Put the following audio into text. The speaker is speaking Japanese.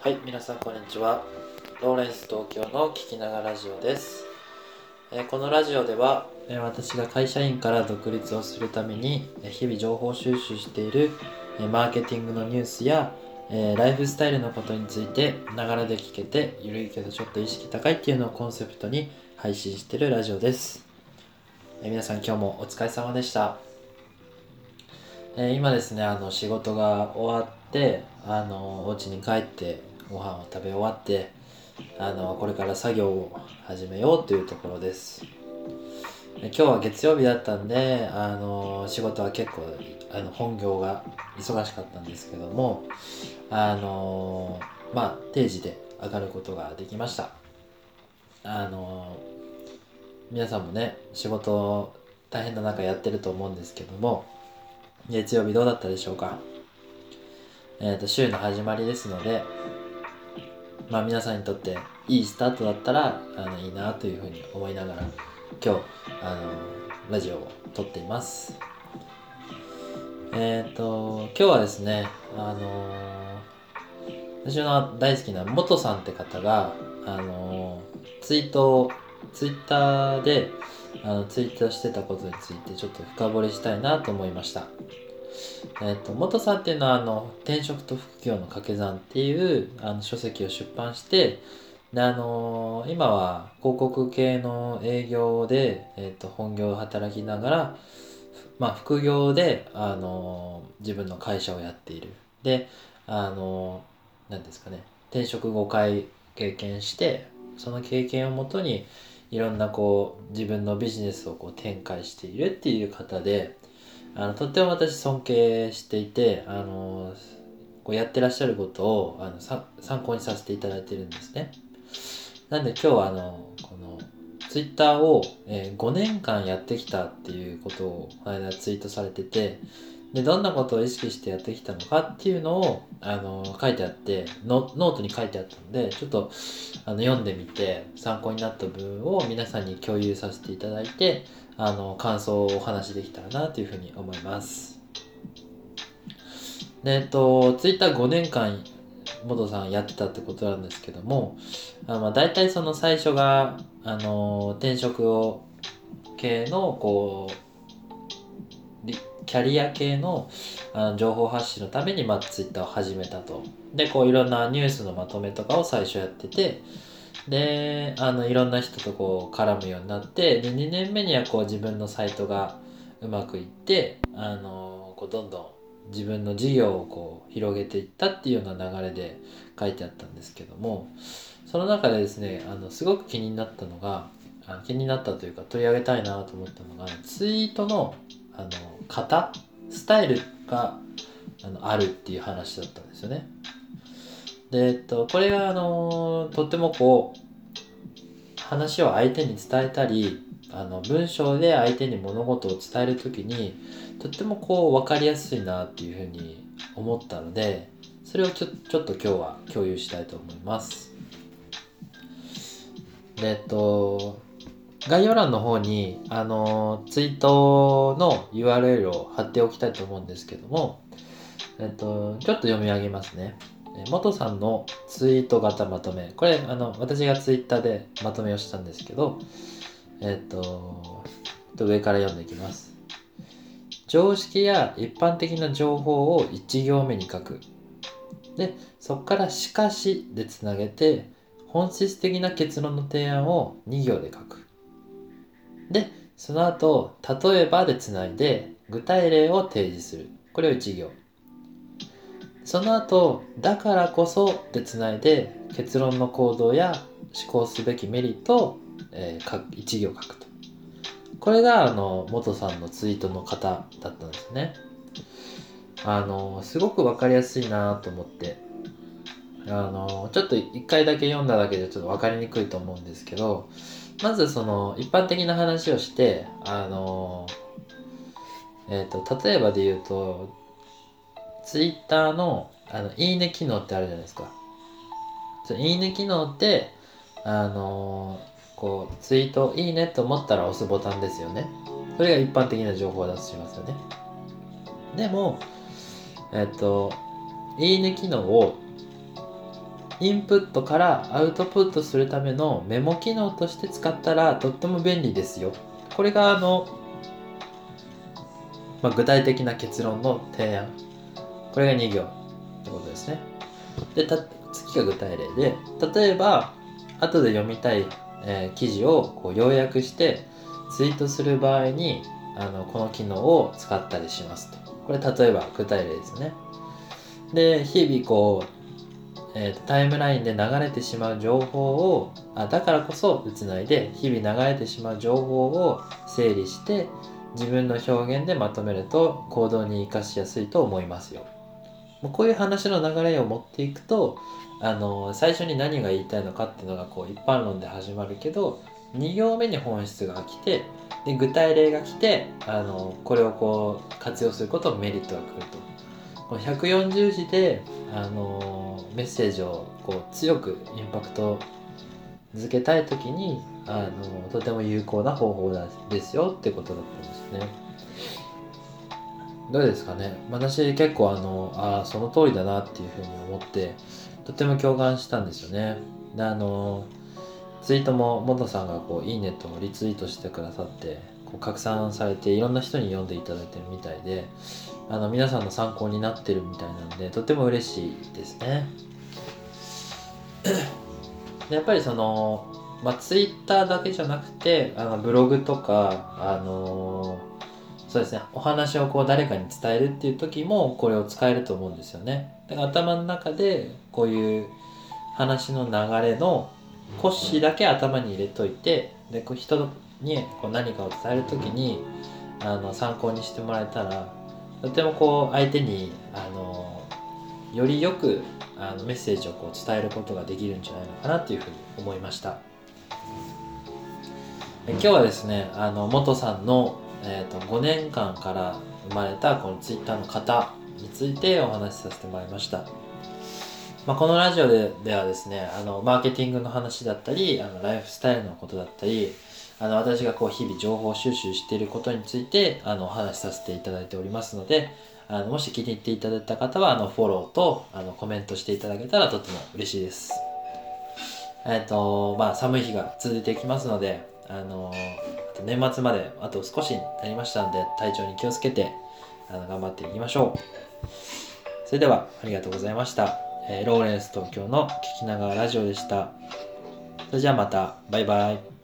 はい、皆さんこんにちは。ローレンス東京の聞きながらラジオです。えーこのラジオでは、えー私が会社員から独立をするために、えー日々情報収集している、えマーケティングのニュースや、えライフスタイルのことについて、ながらで聞けて、ゆるいけどちょっと意識高いっていうのをコンセプトに配信してるラジオです。えー皆さん今日もお疲れ様でした。え今ですねあの仕事が終わってあのお家に帰ってご飯を食べ終わってあのこれから作業を始めようというところです。今日は月曜日だったんであの仕事は結構あの本業が忙しかったんですけどもあのまあ定時で上がることができました。あの皆さんもね仕事大変な中やってると思うんですけども月曜日どうだったでしょうか？えっ、と週の始まりですのでまあ皆さんにとっていいスタートだったらあのいいなというふうに思いながら今日あのラジオを撮っていますえっ、と今日はですねあの私の大好きな元さんって方があのツイートをツイッターであのツイートしてたことについてちょっと深掘りしたいなと思いました。えっと元さんっていうのはあの「転職と副業の掛け算」っていうあの書籍を出版してであの今は広告系の営業で、えっと本業を働きながら、まあ、副業であの自分の会社をやっている。であの何ですかね転職5回経験してその経験をもとにいろんなこう自分のビジネスをこう展開しているっていう方であのとっても私尊敬していてあのこうやってらっしゃることをあの参考にさせていただいてるんですね。なんで今日はあのこのツイッターを、えー5年間やってきたっていうことをこの間ツイートされててでどんなことを意識してやってきたのかっていうのをあの書いてあってノノートに書いてあったのでちょっとあの読んでみて参考になった部分を皆さんに共有させていただいてあの感想をお話しできたらなというふうに思います。でえっとツイッター5年間元さんやってたってことなんですけどもあまあ大体その最初があの転職を系のこうキャリア系のあの情報発信のために、まあ、ツイッターを始めたと。でこういろんなニュースのまとめとかを最初やっててであのいろんな人とこう絡むようになってで2年目にはこう自分のサイトがうまくいってあのこうどんどん自分の事業をこう広げていったっていうような流れで書いてあったんですけどもその中でですねあのすごく気になったのがあ気になったというか取り上げたいなと思ったのがツイートのあの型スタイルがあのあるっていう話だったんですよね。で、えっと、これがあのとってもこう話を相手に伝えたりあの文章で相手に物事を伝える時にとってもこう分かりやすいなっていうふうに思ったのでそれをちょちょっと今日は共有したいと思います。でえっと概要欄の方にあのツイートの URL を貼っておきたいと思うんですけども、えっと、ちょっと読み上げますね。元さんのツイート型まとめ。これ、あの、私がツイッターでまとめをしたんですけど、えっと、ちょっと上から読んでいきます。常識や一般的な情報を1行目に書く。で、そこからしかしでつなげて、本質的な結論の提案を2行で書く。で、その後、例えばでつないで、具体例を提示する。これを1行。その後、だからこそでつないで、結論の行動や思考すべきメリットを、えーか1行書くと。これが、あの、元さんのツイートの方だったんですね。あの、すごくわかりやすいなと思って、あの、ちょっと一回だけ読んだだけでちょっとわかりにくいと思うんですけど、まずその一般的な話をして、あの、えっ、と、例えばで言うと、ツイッターのあのいいね機能ってあるじゃないですか。いいね機能って、あのこう、ツイートいいねと思ったら押すボタンですよね。それが一般的な情報を出しますよね。でも、えっと、いいね機能をインプットからアウトプットするためのメモ機能として使ったらとっても便利ですよこれがあの、まあ、具体的な結論の提案これが2行ってことですね。でた次が具体例で例えば後で読みたい、えー、記事をこう要約してツイートする場合にあのこの機能を使ったりしますと。これ例えば具体例ですね。で日々こう、えー、タイムラインで流れてしまう情報をあだからこそうつないで日々流れてしまう情報を整理して自分の表現でまとめると行動に生かしやすいと思いますよ。もうこういう話の流れを持っていくとあの最初に何が言いたいのかっていうのがこう一般論で始まるけど2行目に本質が来てで具体例が来てあのこれをこう活用することメリットが来るとこの140字であのメッセージをこう強くインパクトづけたい時にあのとても有効な方法ですよってことだったんですね。どうですかね私結構あのあその通りだなっていうふうに思ってとても共感したんですよね。であのツイートもモトさんがこういいねとリツイートしてくださってこう拡散されていろんな人に読んでいただいてるみたいであの皆さんの参考になってるみたいなんでとても嬉しいですね。やっぱりその、まあ、ツイッターだけじゃなくてあのブログとかあのそうですね。お話をこう誰かに伝えるっていう時もこれを使えると思うんですよね。だから頭の中でこういう話の流れの骨子だけ頭に入れといてでこう人にこう何かを伝える時にあの参考にしてもらえたらとてもこう相手にあのよりよくあのメッセージをこう伝えることができるんじゃないのかなっていうふうに思いました。今日はですねあの元さんのえーと、5年間から生まれたこのツイッターの型についてお話しさせてもらいました。まあ、このラジオでではですねあのマーケティングの話だったりあのライフスタイルのことだったりあの私がこう日々情報収集していることについてあのお話しさせていただいておりますのであのもし気に入っていただいた方はあのフォローとあのコメントしていただけたらとても嬉しいです。えっ、ー、とまあ寒い日が続いていきますのであのと年末まであと少しになりましたので体調に気をつけてあの頑張っていきましょう。それではありがとうございました、えー、ローレンス東京の聞きながらラジオでした。それじゃあまた。バイバイ。